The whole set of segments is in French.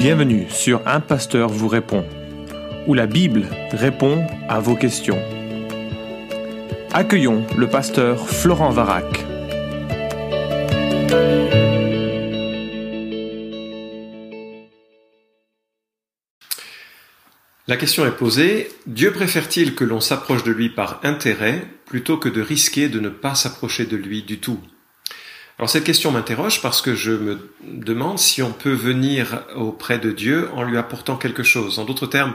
Bienvenue sur Un Pasteur vous répond, où la Bible répond à vos questions. Accueillons le pasteur Florent Varac. La question est posée, Dieu préfère-t-il que l'on s'approche de lui par intérêt plutôt que de risquer de ne pas s'approcher de lui du tout? Alors cette question m'interroge parce que je me demande si on peut venir auprès de Dieu en lui apportant quelque chose. En d'autres termes,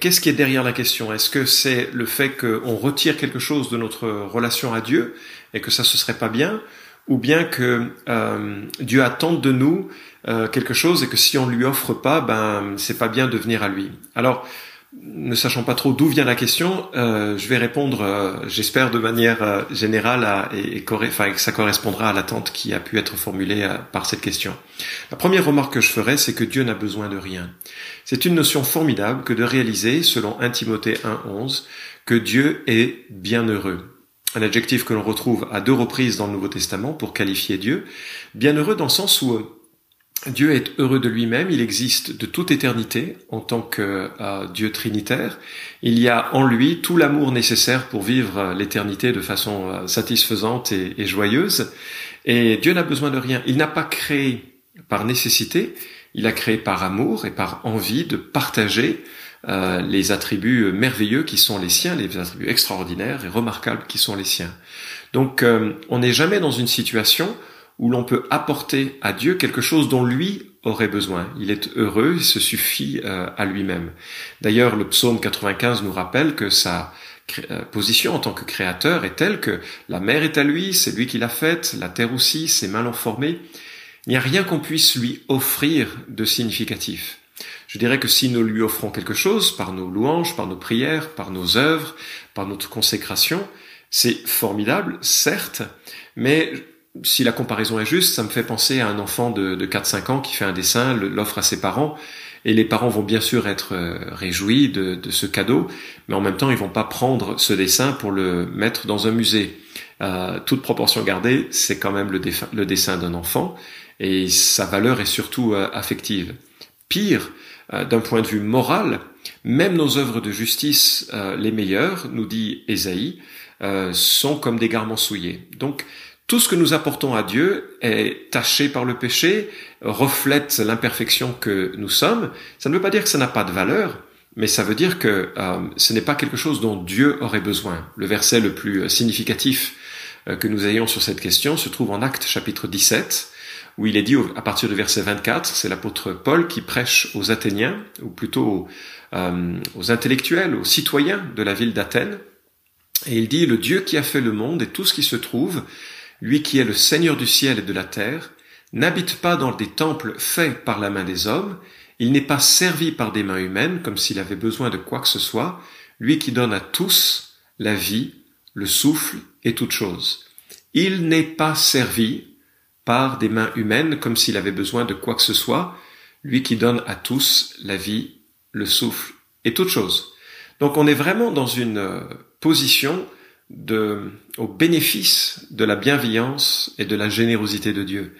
qu'est-ce qui est derrière la question? Est-ce que c'est le fait qu'on retire quelque chose de notre relation à Dieu et que ça ce serait pas bien? Ou bien que euh, Dieu attend de nous euh, quelque chose et que si on lui offre pas, ben c'est pas bien de venir à lui? Alors ne sachant pas trop d'où vient la question, euh, je vais répondre, euh, j'espère de manière euh, générale et, et enfin, que ça correspondra à l'attente qui a pu être formulée par cette question. La première remarque que je ferai, c'est que Dieu n'a besoin de rien. C'est une notion formidable que de réaliser, selon 1 Timothée 1.11, que Dieu est bienheureux. Un adjectif que l'on retrouve à deux reprises dans le Nouveau Testament pour qualifier Dieu. Bienheureux dans le sens où Dieu est heureux de lui-même, il existe de toute éternité en tant que euh, Dieu trinitaire. Il y a en lui tout l'amour nécessaire pour vivre l'éternité de façon euh, satisfaisante et, joyeuse. Et Dieu n'a besoin de rien. Il n'a pas créé par nécessité, il a créé par amour et par envie de partager euh, les attributs merveilleux qui sont les siens, les attributs extraordinaires et remarquables qui sont les siens. Donc euh, on n'est jamais dans une situation où l'on peut apporter à Dieu quelque chose dont lui aurait besoin. Il est heureux, il se suffit euh, à lui-même. D'ailleurs, le psaume 95 nous rappelle que sa euh, position en tant que créateur est telle que la mer est à lui, c'est lui qui l'a faite, la terre aussi, ses mains l'ont formée. Il n'y a rien qu'on puisse lui offrir de significatif. Je dirais que si nous lui offrons quelque chose par nos louanges, par nos prières, par nos œuvres, par notre consécration, c'est formidable, certes, mais si la comparaison est juste, ça me fait penser à un enfant de, de 4-5 ans qui fait un dessin, l'offre à ses parents, et les parents vont bien sûr être euh, réjouis de, ce cadeau, mais en même temps, ils vont pas prendre ce dessin pour le mettre dans un musée. Euh, toute proportion gardée, c'est quand même le, dessin d'un enfant, et sa valeur est surtout euh, affective. Pire, euh, d'un point de vue moral, même nos œuvres de justice les meilleures, nous dit Ésaïe, sont comme des garments souillés. Donc, tout ce que nous apportons à Dieu est taché par le péché, reflète l'imperfection que nous sommes. Ça ne veut pas dire que ça n'a pas de valeur, mais ça veut dire que euh, ce n'est pas quelque chose dont Dieu aurait besoin. Le verset le plus significatif euh, que nous ayons sur cette question se trouve en Actes chapitre 17, où il est dit à partir du verset 24, c'est l'apôtre Paul qui prêche aux Athéniens, ou plutôt euh, aux intellectuels, aux citoyens de la ville d'Athènes, et il dit, le Dieu qui a fait le monde et tout ce qui se trouve, lui qui est le Seigneur du ciel et de la terre, n'habite pas dans des temples faits par la main des hommes, il n'est pas servi par des mains humaines comme s'il avait besoin de quoi que ce soit, lui qui donne à tous la vie, le souffle et toute chose. Il n'est pas servi par des mains humaines comme s'il avait besoin de quoi que ce soit, lui qui donne à tous la vie, le souffle et toute chose. Donc on est vraiment dans une euh, position de, au bénéfice de la bienveillance et de la générosité de Dieu.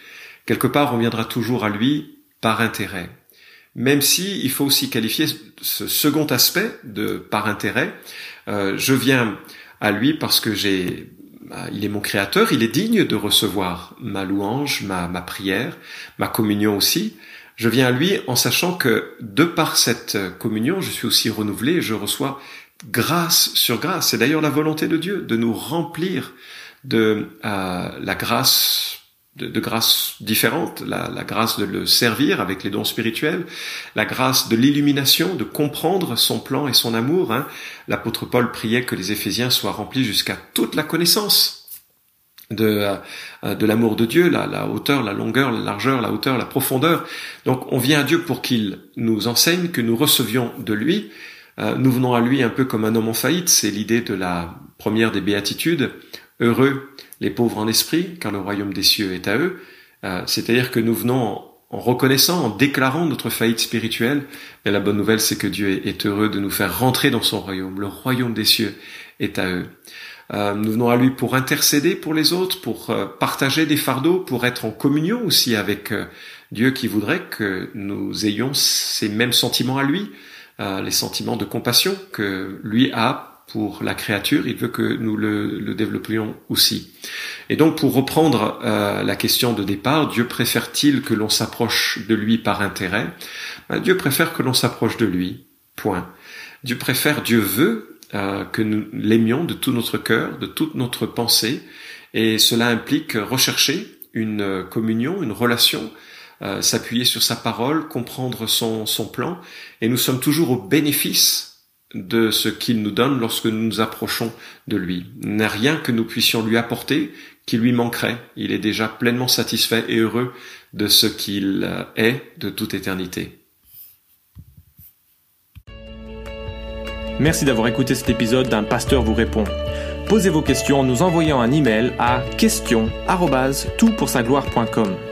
Quelque part, on viendra toujours à lui par intérêt. Même si il faut aussi qualifier ce second aspect de par intérêt, euh, je viens à lui parce que j'ai, bah, il est mon créateur, il est digne de recevoir ma louange, ma, ma prière, ma communion aussi. Je viens à lui en sachant que de par cette communion, je suis aussi renouvelé et je reçois grâce sur grâce. C'est d'ailleurs la volonté de Dieu de nous remplir de euh, la grâce de, de grâces différentes, la, la, grâce de le servir avec les dons spirituels, la grâce de l'illumination, de comprendre son plan et son amour. Hein. L'apôtre Paul priait que les Éphésiens soient remplis jusqu'à toute la connaissance de, euh, de l'amour de Dieu, la, la, hauteur, la longueur, la largeur, la hauteur, la profondeur. Donc on vient à Dieu pour qu'il nous enseigne, que nous recevions de lui, nous venons à lui un peu comme un homme en faillite, c'est l'idée de la première des béatitudes. Heureux les pauvres en esprit, car le royaume des cieux est à eux. Euh, c'est-à-dire que nous venons en, reconnaissant, en déclarant notre faillite spirituelle, mais la bonne nouvelle c'est que Dieu est heureux de nous faire rentrer dans son royaume. Le royaume des cieux est à eux. Euh, nous venons à lui pour intercéder pour les autres, pour partager des fardeaux, pour être en communion aussi avec Dieu qui voudrait que nous ayons ces mêmes sentiments à lui, euh, les sentiments de compassion que lui a pour la créature, il veut que nous le, le développions aussi. Et donc pour reprendre euh, la question de départ, Dieu préfère-t-il que l'on s'approche de lui par intérêt? Ben, Dieu préfère que l'on s'approche de lui, point. Dieu préfère, Dieu veut euh, que nous l'aimions de tout notre cœur, de toute notre pensée, et cela implique rechercher une communion, une relation, euh, s'appuyer sur sa parole, comprendre son, son plan, et nous sommes toujours au bénéfice de ce qu'il nous donne lorsque nous nous approchons de lui. Il n'y a rien que nous puissions lui apporter qui lui manquerait. Il est déjà pleinement satisfait et heureux de ce qu'il est de toute éternité. Merci d'avoir écouté cet épisode d'un pasteur vous répond. Posez vos questions en nous envoyant un email à question@toutpoursagloire.com.